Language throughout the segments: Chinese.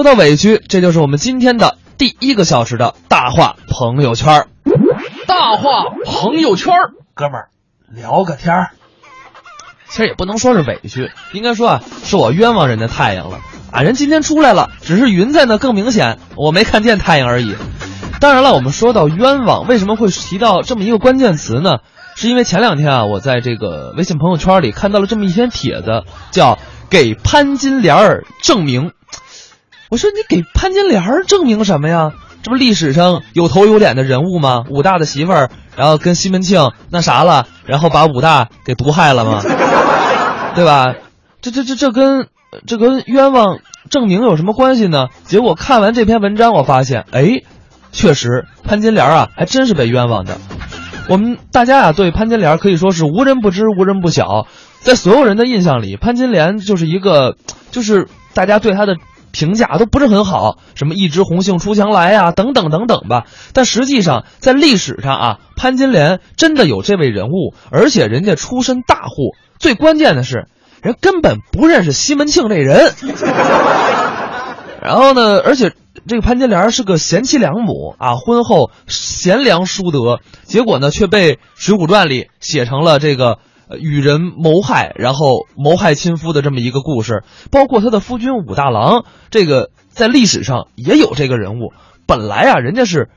说到委屈，这就是我们今天的第一个小时的大话朋友圈儿。大话朋友圈儿，哥们儿，聊个天儿。其实也不能说是委屈，应该说啊，是我冤枉人家太阳了啊！人今天出来了，只是云在那更明显，我没看见太阳而已。当然了，我们说到冤枉，为什么会提到这么一个关键词呢？是因为前两天啊，我在这个微信朋友圈里看到了这么一篇帖子，叫“给潘金莲儿证明”。我说你给潘金莲儿证明什么呀？这不历史上有头有脸的人物吗？武大的媳妇儿，然后跟西门庆那啥了，然后把武大给毒害了吗？对吧？这这这这跟这跟冤枉证明有什么关系呢？结果看完这篇文章，我发现，哎，确实潘金莲啊，还真是被冤枉的。我们大家啊，对潘金莲可以说是无人不知，无人不晓。在所有人的印象里，潘金莲就是一个，就是大家对她的。评价都不是很好，什么一枝红杏出墙来呀，等等等等吧。但实际上，在历史上啊，潘金莲真的有这位人物，而且人家出身大户。最关键的是，人根本不认识西门庆这人。然后呢，而且这个潘金莲是个贤妻良母啊，婚后贤良淑德，结果呢却被《水浒传》里写成了这个。与人谋害，然后谋害亲夫的这么一个故事，包括他的夫君武大郎，这个在历史上也有这个人物。本来啊，人家是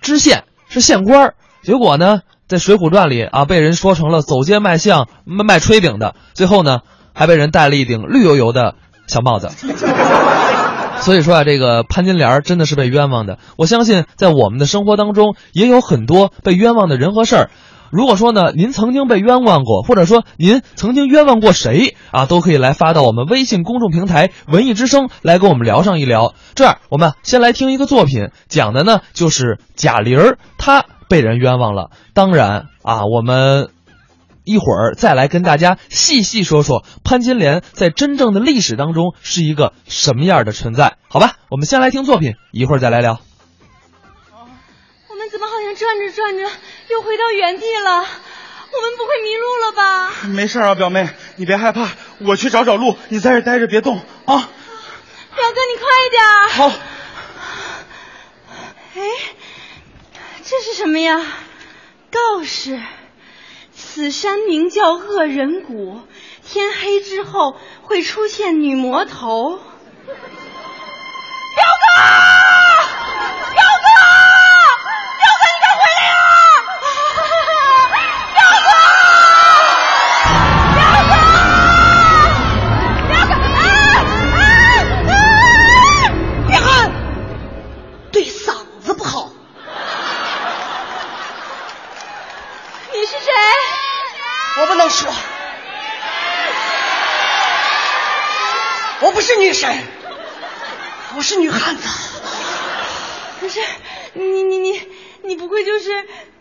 知县，是县官，结果呢，在《水浒传》里啊，被人说成了走街卖相、卖卖炊饼的，最后呢，还被人戴了一顶绿油油的小帽子。所以说啊，这个潘金莲真的是被冤枉的。我相信，在我们的生活当中，也有很多被冤枉的人和事儿。如果说呢，您曾经被冤枉过，或者说您曾经冤枉过谁啊，都可以来发到我们微信公众平台“文艺之声”来跟我们聊上一聊。这样，我们先来听一个作品，讲的呢就是贾玲儿她被人冤枉了。当然啊，我们一会儿再来跟大家细细说说潘金莲在真正的历史当中是一个什么样的存在，好吧？我们先来听作品，一会儿再来聊。我们怎么好像转着转着？又回到原地了，我们不会迷路了吧？没事啊，表妹，你别害怕，我去找找路，你在这待着别动啊。表哥，你快点。好。哎，这是什么呀？告示：此山名叫恶人谷，天黑之后会出现女魔头。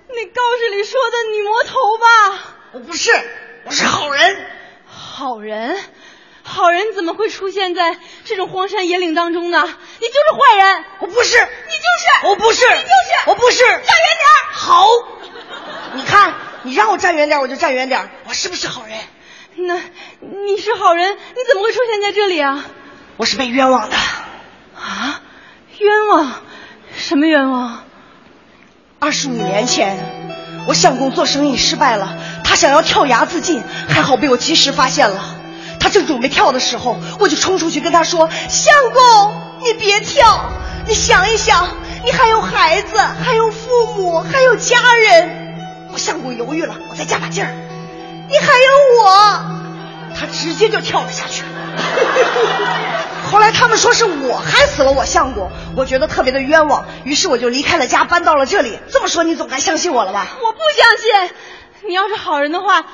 那告示里说的女魔头吧？我不是，我是好人。好人，好人怎么会出现在这种荒山野岭当中呢？你就是坏人。我不是，你就是，我不是，你就是，我不是。站远点。好，你看。你让我站远点，我就站远点。我是不是好人？那你是好人，你怎么会出现在这里啊？我是被冤枉的。啊？冤枉？什么冤枉？二十五年前，我相公做生意失败了，他想要跳崖自尽，还好被我及时发现了。他正准备跳的时候，我就冲出去跟他说：“相公，你别跳，你想一想，你还有孩子，还有父母，还有家人。”我相公犹豫了，我再加把劲儿。你还有我，他直接就跳了下去。后来他们说是我害死了我相公，我觉得特别的冤枉，于是我就离开了家，搬到了这里。这么说你总该相信我了吧？我不相信。你要是好人的话，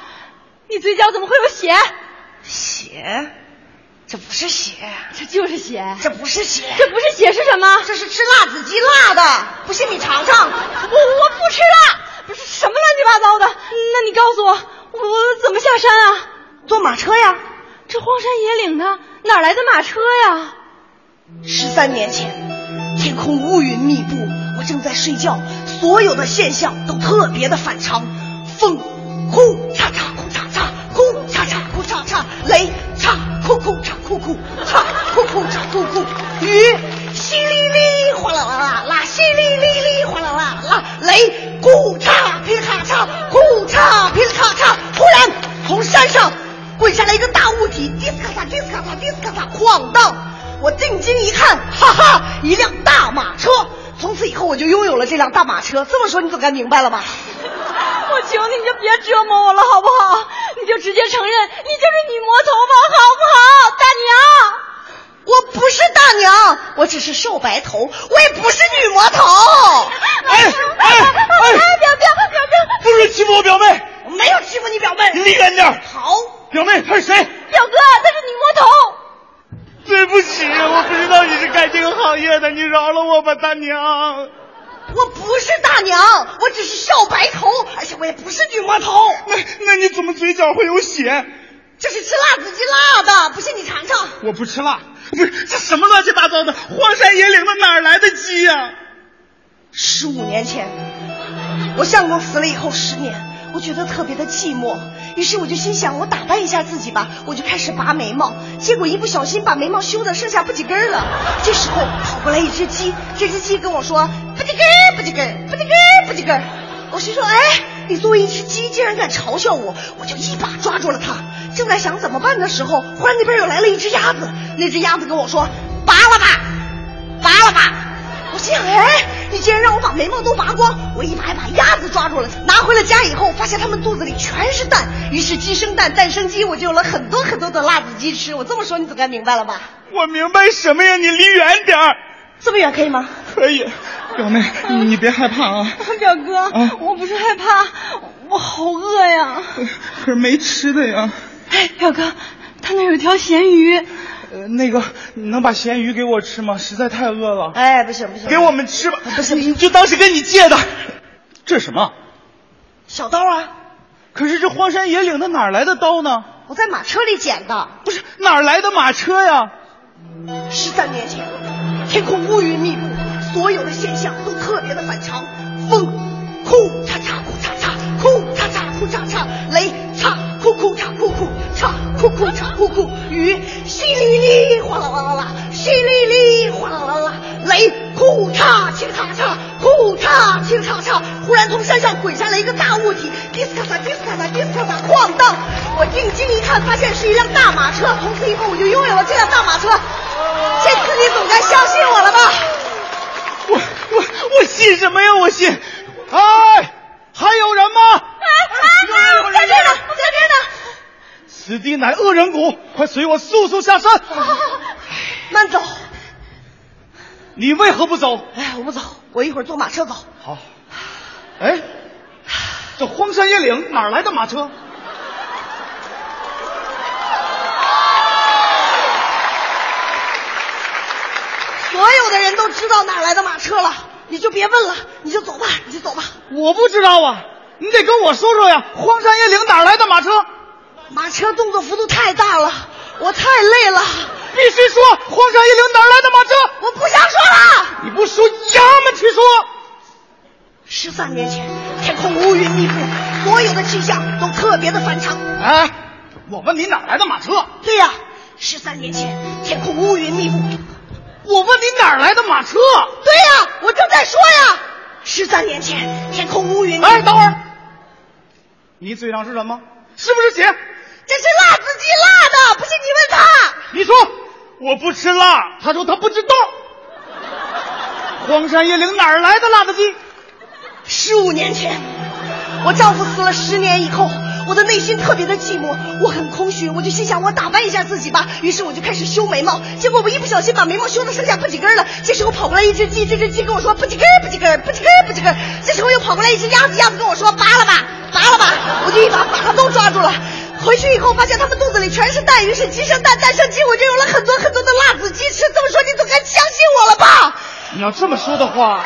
你嘴角怎么会有血？血？这不是血，这就是血。这不是血，这不是血是什么？这是吃辣子鸡辣的。不信你尝尝。我我不吃辣。不是什么乱七八糟的，那你告诉我，我怎么下山啊？坐马车呀。这荒山野岭的，哪来的马车呀十三年前，天空乌云密布，我正在睡觉，所有的现象都特别的反常。风呼嚓嚓呼嚓嚓呼嚓嚓呼嚓嚓，雷嚓呼呼嚓呼呼嚓呼呼嚓呼呼，雨淅沥沥哗啦啦啦啦，淅沥沥沥哗啦啦啦，雷呼嚓劈咔嚓呼嚓劈咔嚓，忽然从山上。滚下来一个大物体，迪斯咔嚓，迪斯咔嚓，迪斯咔嚓，哐当！我定睛一看，哈哈，一辆大马车。从此以后，我就拥有了这辆大马车。这么说，你总该明白了吧？我求你，你就别折磨我了，好不好？你就直接承认你就是女魔头吧，好不好，大娘？我不是大娘，我只是瘦白头，我也不是女魔头。哎哎哎！表表表表，不准欺负我表妹，我没有欺负你表妹，你离远点。好，表妹她是谁？表哥，她是女魔头。对不起，我不知道你是干这个行业的，你饶了我吧，大娘。我不是大娘，我只是少白头，而且我也不是女魔头。那那你怎么嘴角会有血？这是吃辣子鸡辣的，不信你尝尝。我不吃辣，不是这什么乱七八糟的？荒山野岭的哪来的鸡呀、十五年前，我相公死了以后十年，我觉得特别的寂寞，于是我就心想，我打扮一下自己吧，我就开始拔眉毛，结果一不小心把眉毛修的剩下不几根了。这时候跑过来一只鸡，这只鸡跟我说不几根不几根不几根不几根。我心说，哎，你作为一只鸡，竟然敢嘲笑我，我就一把抓住了它。正在想怎么办的时候，忽然那边又来了一只鸭子，那只鸭子跟我说，拔了吧，拔了吧。哎，你竟然让我把眉毛都拔光！我一把一把鸭子抓住了，拿回了家以后，发现它们肚子里全是蛋，于是鸡生蛋，蛋生鸡，我就有了很多很多的辣子鸡吃。我这么说，你总该明白了吧？我明白什么呀？你离远点儿。这么远可以吗？可以，表妹，你你别害怕啊。表哥，啊我不是害怕，我好饿呀。可是没吃的呀。哎，表哥，他那有一条咸鱼，呃，那个，你能把咸鱼给我吃吗？实在太饿了。哎，不行不行，给我们吃吧。不行，你就当是跟你借的。这是什么？小刀啊！可是这荒山野岭的哪儿来的刀呢？我在马车里捡的。不是哪儿来的马车呀？十三年前，天空乌云密布，所有的现象都特别的反常。风，哭嚓嚓哭嚓嚓，哭嚓嚓哭嚓嚓；雷，嚓哭嚓哭哭嚓哭哭嚓哭哭；雨，淅沥沥哗啦啦啦啦，淅沥沥哗啦啦啦；雷，哭嚓嘁哩咔嚓，哭嚓嘁哩咔嚓。忽然从山上滚下来一个大物体，迪斯咔嚓迪斯咔嚓迪斯咔嚓，哐当！我定睛一看，发现是一辆大马车。从此以后，我就拥有了这辆大马车。这次你总该相信我了吧？我我我信什么呀？我信。哎，还有人吗？哎哎，在这呢，在这呢。此地乃恶人谷，快随我速速下山。慢走，你为何不走？哎，我不走，我一会儿坐马车走。好。哎，这荒山野岭哪来的马车？所有的人都知道哪来的马车了，你就别问了，你就走吧，你就走吧。我不知道啊，你得跟我说说呀。荒山野岭哪儿来的马车？马车动作幅度太大了，我太累了，必须说，荒山野岭哪儿来的马车？我不想说了。你不说，衙门去说。十三年前，天空乌云密布，所有的气象都特别的反常。哎，我问你哪来的马车？对呀、十三年前，天空乌云密布。我问你哪儿来的马车？对呀、我正在说呀。十三年前，天空乌云密布。哎，等会儿，你嘴上是什么？是不是血？这是辣子鸡辣的，不信你问他。你说我不吃辣，他说他不知道。荒山野岭哪儿来的辣子鸡？十五年前，我丈夫死了十年以后，我的内心特别的寂寞，我很空虚，我就心想我打扮一下自己吧，于是我就开始修眉毛，结果我一不小心把眉毛修的剩下不几根了。这时候跑过来一只鸡，这只鸡跟我说不几根不几根不几根不几根。这时候又跑过来一只鸭子，鸭子跟我说拔了吧拔了吧，我就一把把他都抓住了。回去以后发现他们肚子里全是蛋，于是鸡生蛋，蛋生鸡，我就有了很多很多的辣子鸡吃。这么说你总该相信我了吧？你要这么说的话，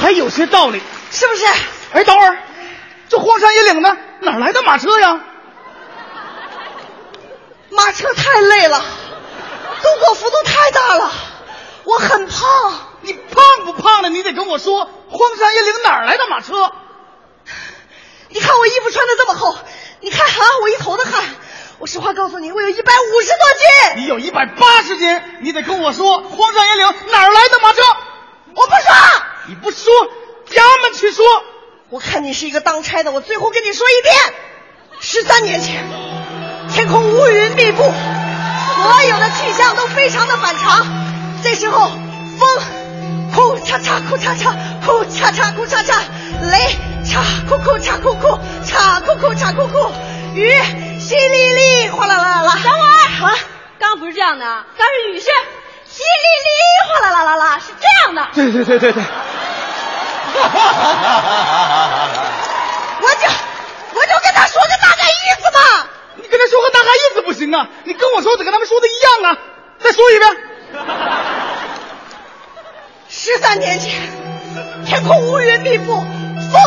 还有些道理。是不是？哎，等会儿，这荒山野岭的哪来的马车呀？马车太累了，动作幅度太大了，我很胖。你胖不胖了？你得跟我说，荒山野岭哪儿来的马车？你看我衣服穿的这么厚，你看啊，我一头的汗。我实话告诉你，我有一百五十多斤。你有一百八十斤，你得跟我说，荒山野岭哪儿来的马车？我不说，你不说，衙门去说。我看你是一个当差的，我最后跟你说一遍：十三年前，天空乌云密布，所有的气象都非常的反常。这时候，风哭嚓嚓哭嚓嚓哭嚓嚓哭嚓嚓，雷嚓哭哭嚓哭哭嚓哭哭嚓哭哭，雨淅沥沥哗啦啦啦。等会儿啊，刚刚不是这样的，刚是雨是淅沥沥哗啦啦啦啦，是这样的。对对对对对。我就我就跟他说个大概意思嘛。你跟他说个大概意思不行啊！你跟我说的跟他们说的一样啊！再说一遍。十三年前，天空乌云密布，风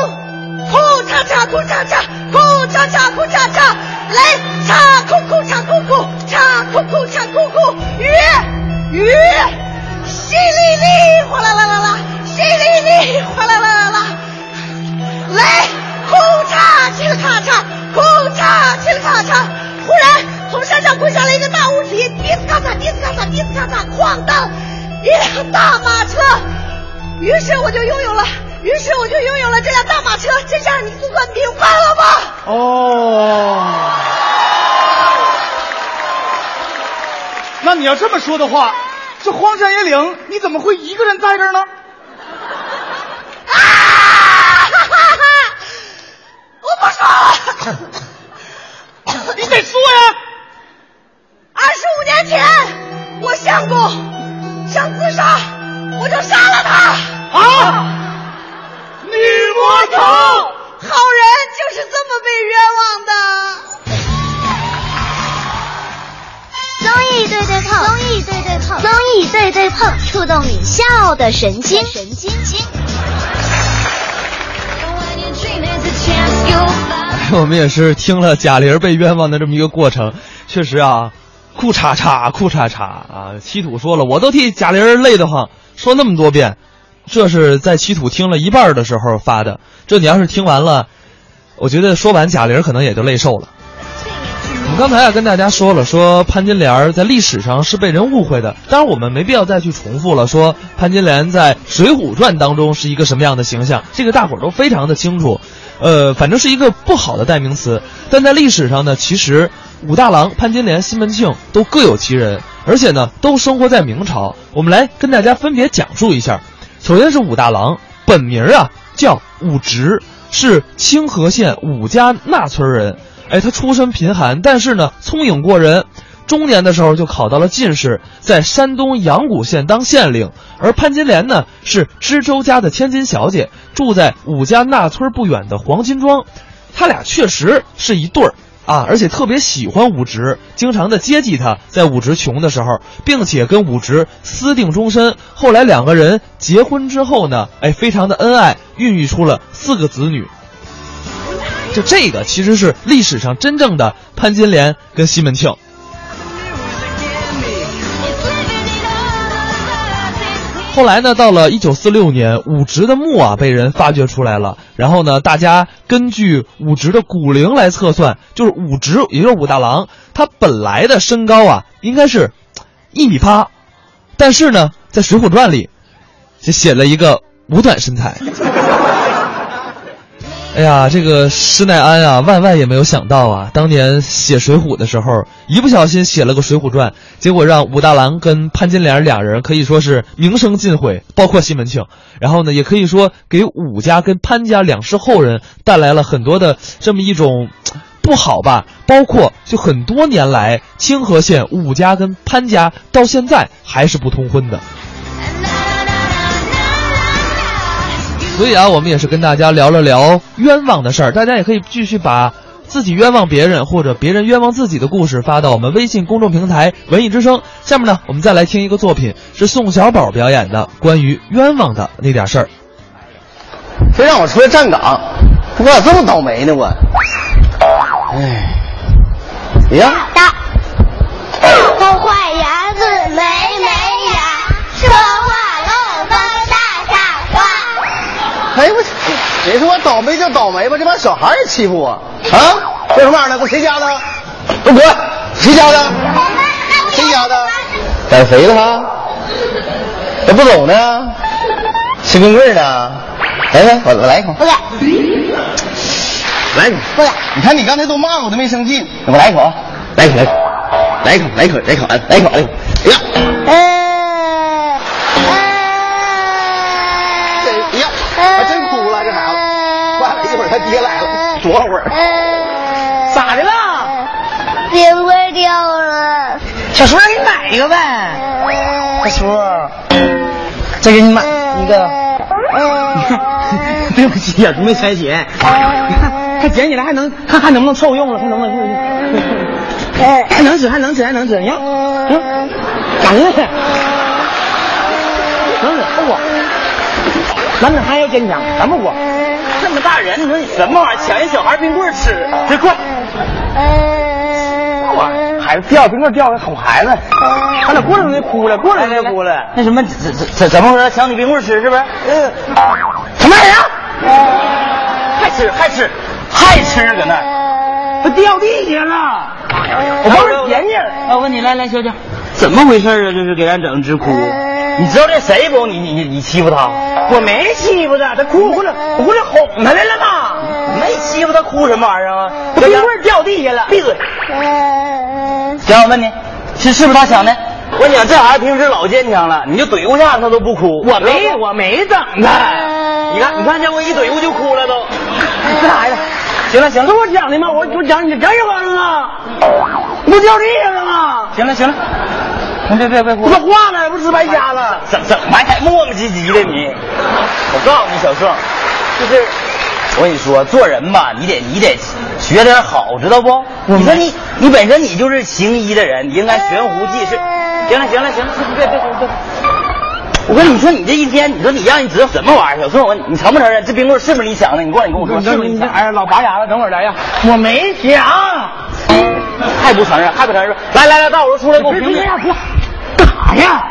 哭嚓嚓哭嚓嚓哭嚓嚓哭嚓嚓，雷嚓哭哭嚓哭哭嚓哭哭嚓哭哭，雨雨淅沥沥哗啦啦啦啦，淅沥沥哗啦啦啦啦，雷哭嚓嘁哩咔嚓，哭嚓嘁哩咔嚓，忽然从山上滚下来一个大物体，滴呲咔嚓滴呲咔嚓滴呲咔嚓，哐当。一辆大马车，于是我就拥有了，于是我就拥有了这辆大马车，这下你总算明白了吧？哦，那你要这么说的话，这荒山野岭你怎么会一个人在这儿呢？啊！哈哈哈！我不说了，你得说呀！二十五年前，我相公。想自杀，我就杀了他。啊！女魔头，好人就是这么被冤枉的。综艺对对碰，综艺对对碰，综艺对对碰，触动你笑的神经，神经经。我们也是听了贾玲被冤枉的这么一个过程，确实啊。裤衩衩，裤衩衩啊！七土说了，我都替贾玲累得慌，说那么多遍，这是在七土听了一半的时候发的。这你要是听完了，我觉得说完贾玲可能也就累瘦了。我们刚才啊跟大家说了，说潘金莲在历史上是被人误会的，当然我们没必要再去重复了。说潘金莲在《水浒传》当中是一个什么样的形象，这个大伙儿都非常的清楚。呃，反正是一个不好的代名词，但在历史上呢，其实。武大郎、潘金莲、西门庆都各有其人，而且呢，都生活在明朝。我们来跟大家分别讲述一下。首先是武大郎，本名啊叫武直，是清河县武家那村人。哎，他出身贫寒，但是呢，聪颖过人。中年的时候就考到了进士，在山东阳谷县当县令。而潘金莲呢，是知州家的千金小姐，住在武家那村不远的黄金庄。他俩确实是一对儿。啊，而且特别喜欢武直，经常的接济他，在武直穷的时候，并且跟武直私定终身。后来两个人结婚之后呢，哎，非常的恩爱，孕育出了四个子女。就这个其实是历史上真正的潘金莲跟西门庆。后来呢，到了一九四六年，武直的墓啊被人发掘出来了。然后呢，大家根据武直的骨龄来测算，就是武直，也就是武大郎，他本来的身高啊应该是，一米八，但是呢，在《水浒传》里，就写了一个五短身材。哎呀，这个施耐庵啊，万万也没有想到啊！当年写《水浒》的时候，一不小心写了个《水浒传》，结果让武大郎跟潘金莲俩人可以说是名声尽毁，包括西门庆。然后呢，也可以说给武家跟潘家两世后人带来了很多的这么一种不好吧。包括就很多年来，清河县武家跟潘家到现在还是不通婚的。所以啊，我们也是跟大家聊了聊冤枉的事儿，大家也可以继续把自己冤枉别人或者别人冤枉自己的故事发到我们微信公众平台“文艺之声”。下面呢，我们再来听一个作品，是宋小宝表演的关于冤枉的那点事儿。非让我出来站岗，我咋这么倒霉呢？我，哎，哎呀，倒霉就倒霉吧，这帮小孩也欺负我啊！这什么玩意儿呢？我谁家的？给我滚！谁家的？谁家的？减肥了哈？这不走呢？吃冰棍呢？来来，我我来一口，来一口。你看你刚才都骂我都没生气，我来一口啊，来一口，来一口，来一口，来一口，来一口，来一口，来一口。哎呀，呃，哎呀，还真哭了这孩子。完了，一会儿他爹来了，躲会儿。呃，咋的了？冰棍掉了，小叔，让你买一个呗。小叔，再给你买一个。对不起呀、没揣钱。你看，还捡起来还能看还能不能凑用了，看能不能用？还能吃，还能吃，还能吃。你看，嗯，感恩。能吃，不过。男子汉要坚强，咱不过。这么大人，你说你什么玩意儿？抢人小孩冰棍吃，这快！孩子掉冰棍掉个哄孩子，他俩过来就哭了，过来就哭了。那什么，怎怎怎怎么回事？抢你冰棍吃是不是？嗯，什么人啊？还吃还吃还吃搁那儿？他掉地下了，我帮你捡起来。我问你，来来，小姐，怎么回事啊？这是给咱整直哭。你知道这谁不？你你你你欺负他？我没欺负他，他哭我过来，哄他来了嘛。没欺负他，哭什么玩意儿啊？冰棍掉地下了，闭嘴！行，我问你，是是不是他抢的？我跟你讲，这孩子平时老坚强了，你就怼过下他都不哭。我没我没整他。你看，你看，这我一怼过就哭了都。这孩子，行了行了是，我讲的吗？我我讲你这完了，不掉地下了吗？行了行了，别别别哭不。说话呢，不是白瞎了。怎怎么还磨磨唧唧的你？我告诉你，小宋，就是我跟你说，做人吧，你得你得学点好，知道不？你说你你本身你就是行医的人，你应该悬壶济世。行了行了行了，别别别别。我跟你说，你这一天，你说你让你知道什么玩意儿？小宋，我你，承不承认这冰棍是不是你抢的？你过来，你跟我说，是不是你抢的？哎，老拔牙了，等会儿来呀。我没抢。还不承认？还不承认？来来来，大伙儿出来给我评评，干啥呀？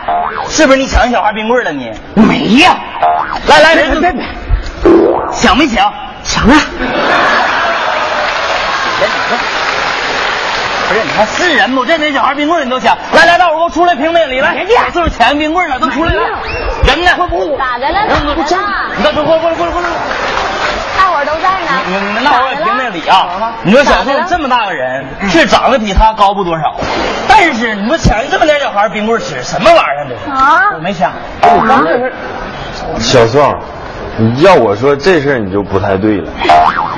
是不是你抢人小孩冰棍了你？我没呀。来来，别人别别，抢没抢？抢啊！不是，你看是人不？这人小孩冰棍你都抢，来来，大伙儿给我出来评评理来，这就是抢冰棍了，都出来了，人呢？咋的了？咋的了？你快过来过过来过来过来！大伙都在呢。你你那我也评评理啊！你说小宋这么大个人，是长得比他高不多少，但是你说抢这么点小孩冰棍吃，什么玩意儿这是？啊我没抢，我刚这是小宋，你要我说这事儿你就不太对了，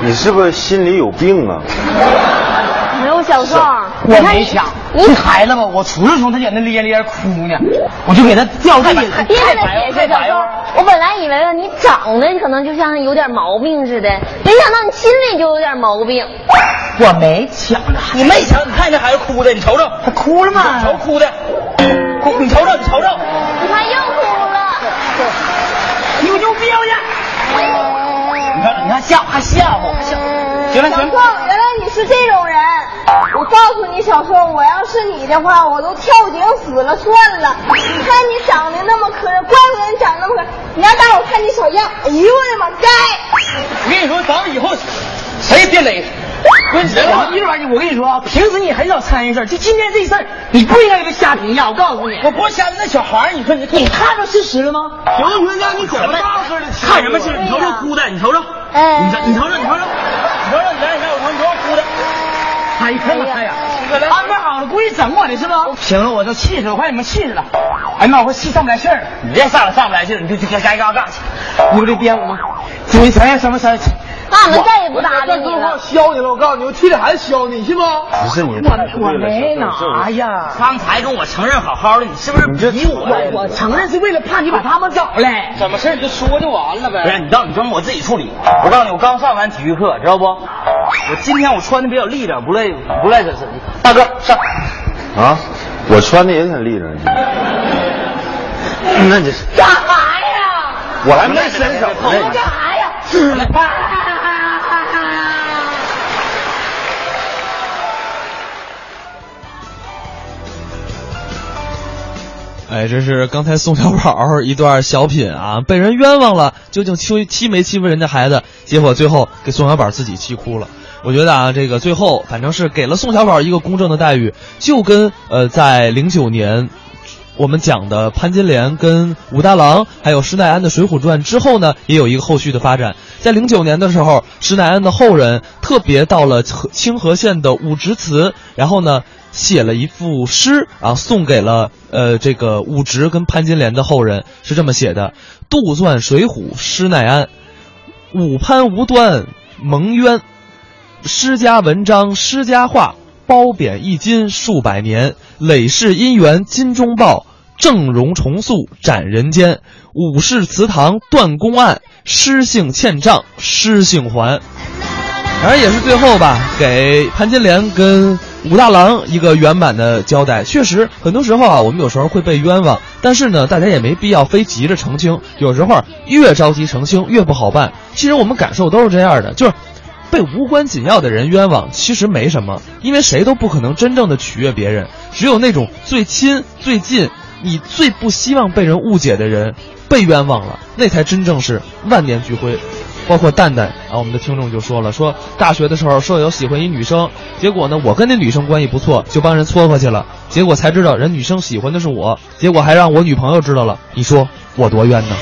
你是不是心里有病啊？小宋，我没抢。这孩子吧，我出去从他在那咧咧哭呢，我就给他掉地下。别跟他解释，小宋。我本来以为吧，你长得可能就像有点毛病似的，没想到你心里就有点毛病。我没抢的，你没抢，你看这孩子哭的，你瞅瞅，他哭了吗？瞅哭的，哭，你瞅瞅，你瞅瞅，你看又哭了。你有病呀！你看你看吓还吓唬，还吓唬，行了行了。原来你是这种人。我告诉你，小宋，我要是你的话，我都跳井死了算了。你看你长得那么磕碜，怪不得你长得那么磕碜。你让大伙看你小样，哎呦我的妈，该！我跟你说，咱们以后谁也别勒。不是，我一玩意，我跟你说啊，平时你很少参与事儿，就今天这事儿，你不应该给他瞎评价。我告诉你，我不是瞎那小孩儿，你说你你看着事实了吗？评论让你怎么大个的？看什么事？你瞅瞅哭的，你瞅瞅，哎你瞅你瞅瞅你瞅瞅，你瞅瞅你来你来我瞅你瞅瞅哭的，哎呀妈呀！安排好了，故意整我的是不？行了，我都气死了，我快你们气死了！哎呀妈，我气上不来气儿了。你别上来上不来气儿，你就就该该干干去。你不得编我吗？注意想想什么事儿？那俺们再也不搭理你了。削你了，我告诉你，我替这孩子削你，信吗？不是你，我我没拿呀，刚才跟我承认好好的，你是不是你这逼我呀？我承认是为了怕你把他们找来。怎么事儿你就说就完了呗。不是你到你让我自己处理。我告诉你，我刚上完体育课，知道不？我今天我穿的比较立正，不累不累这是。大哥上，啊，我穿的也挺立正，那你是干啥呀？我还没伸手呢。干啥呀？哎，这是刚才宋小宝一段小品啊，被人冤枉了，究竟欺欺没欺负人家孩子？结果最后给宋小宝自己气哭了。我觉得啊，这个最后反正是给了宋小宝一个公正的待遇，就跟呃在零九年我们讲的潘金莲跟武大郎，还有施耐庵的《水浒传》之后呢，也有一个后续的发展。在零九年的时候，施耐庵的后人特别到了清河县的武直祠，然后呢写了一副诗啊，送给了呃这个武直跟潘金莲的后人，是这么写的：杜撰水浒施耐庵，武潘无端蒙冤，施家文章施家话。褒贬一金数百年，累世姻缘金钟报，正容重塑斩人间。武士祠堂断公案，诗性欠账诗性还。反正也是最后吧，给潘金莲跟武大郎一个圆满的交代。确实，很多时候啊，我们有时候会被冤枉，但是呢，大家也没必要非急着澄清。有时候越着急澄清越不好办。其实我们感受都是这样的，就是。被无关紧要的人冤枉，其实没什么，因为谁都不可能真正的取悦别人。只有那种最亲、最近、你最不希望被人误解的人被冤枉了，那才真正是万念俱灰。包括蛋蛋啊，我们的听众就说了，说大学的时候舍友喜欢一女生，结果呢，我跟那女生关系不错，就帮人撮合去了，结果才知道人女生喜欢的是我，结果还让我女朋友知道了，你说我多冤呢？